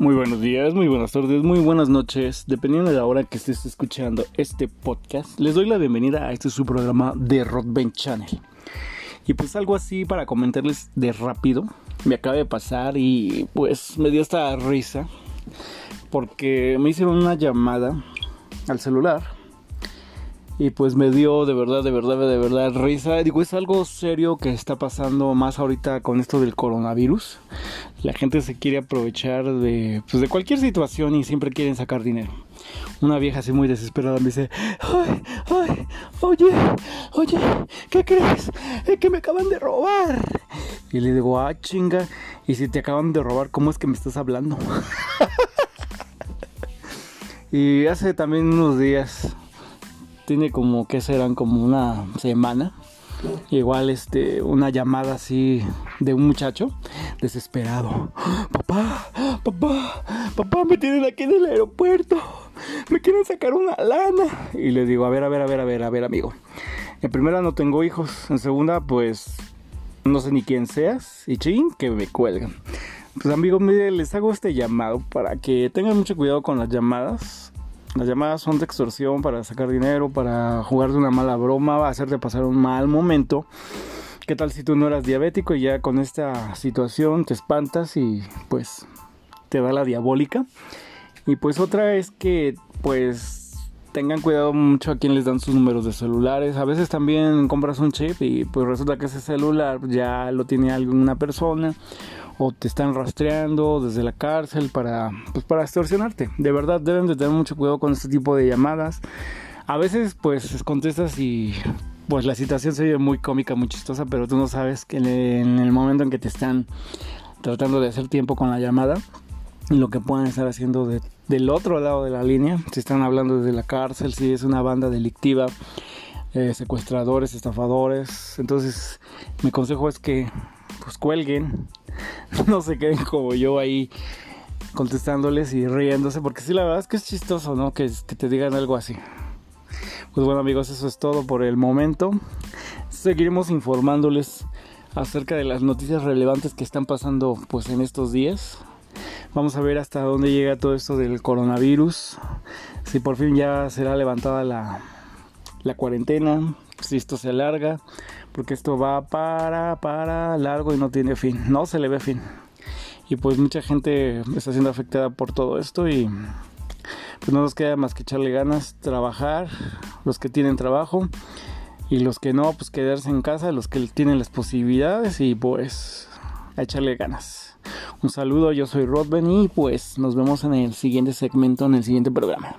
Muy buenos días, muy buenas tardes, muy buenas noches, dependiendo de la hora que estés escuchando este podcast. Les doy la bienvenida a este su programa de Rockband Channel. Y pues algo así para comentarles de rápido, me acaba de pasar y pues me dio esta risa porque me hicieron una llamada al celular y pues me dio de verdad, de verdad, de verdad risa. Digo, es algo serio que está pasando más ahorita con esto del coronavirus. La gente se quiere aprovechar de, pues, de cualquier situación y siempre quieren sacar dinero. Una vieja así muy desesperada me dice, ay, ay, oye, oye, ¿qué crees? Es que me acaban de robar. Y le digo, ah, chinga, y si te acaban de robar, ¿cómo es que me estás hablando? y hace también unos días tiene como que serán como una semana. Igual este una llamada así de un muchacho desesperado. Papá, papá, papá, me tienen aquí en el aeropuerto. Me quieren sacar una lana. Y le digo, a ver, a ver, a ver, a ver, a ver, amigo. En primera no tengo hijos. En segunda, pues no sé ni quién seas. Y ching, que me cuelgan. Pues amigo, mire, les hago este llamado para que tengan mucho cuidado con las llamadas las llamadas son de extorsión para sacar dinero, para jugar de una mala broma, hacerte pasar un mal momento. ¿Qué tal si tú no eras diabético y ya con esta situación te espantas y pues te da la diabólica? Y pues otra es que pues tengan cuidado mucho a quien les dan sus números de celulares. A veces también compras un chip y pues resulta que ese celular ya lo tiene alguna persona o te están rastreando desde la cárcel para, pues, para extorsionarte. De verdad deben de tener mucho cuidado con este tipo de llamadas. A veces pues contestas y pues la situación se ve muy cómica, muy chistosa, pero tú no sabes que en el momento en que te están tratando de hacer tiempo con la llamada, lo que pueden estar haciendo del otro lado de la línea, si están hablando desde la cárcel, si es una banda delictiva, eh, secuestradores, estafadores. Entonces mi consejo es que pues cuelguen, no se queden como yo ahí contestándoles y riéndose, porque sí, la verdad es que es chistoso, ¿no? Que, que te digan algo así. Pues bueno amigos, eso es todo por el momento. Seguiremos informándoles acerca de las noticias relevantes que están pasando pues en estos días. Vamos a ver hasta dónde llega todo esto del coronavirus. Si por fin ya será levantada la, cuarentena, si esto se alarga porque esto va para, para largo y no tiene fin, no se le ve fin. Y pues mucha gente está siendo afectada por todo esto y pues no nos queda más que echarle ganas, trabajar, los que tienen trabajo y los que no, pues quedarse en casa, los que tienen las posibilidades y pues a echarle ganas. Un saludo, yo soy Rodben y pues nos vemos en el siguiente segmento, en el siguiente programa.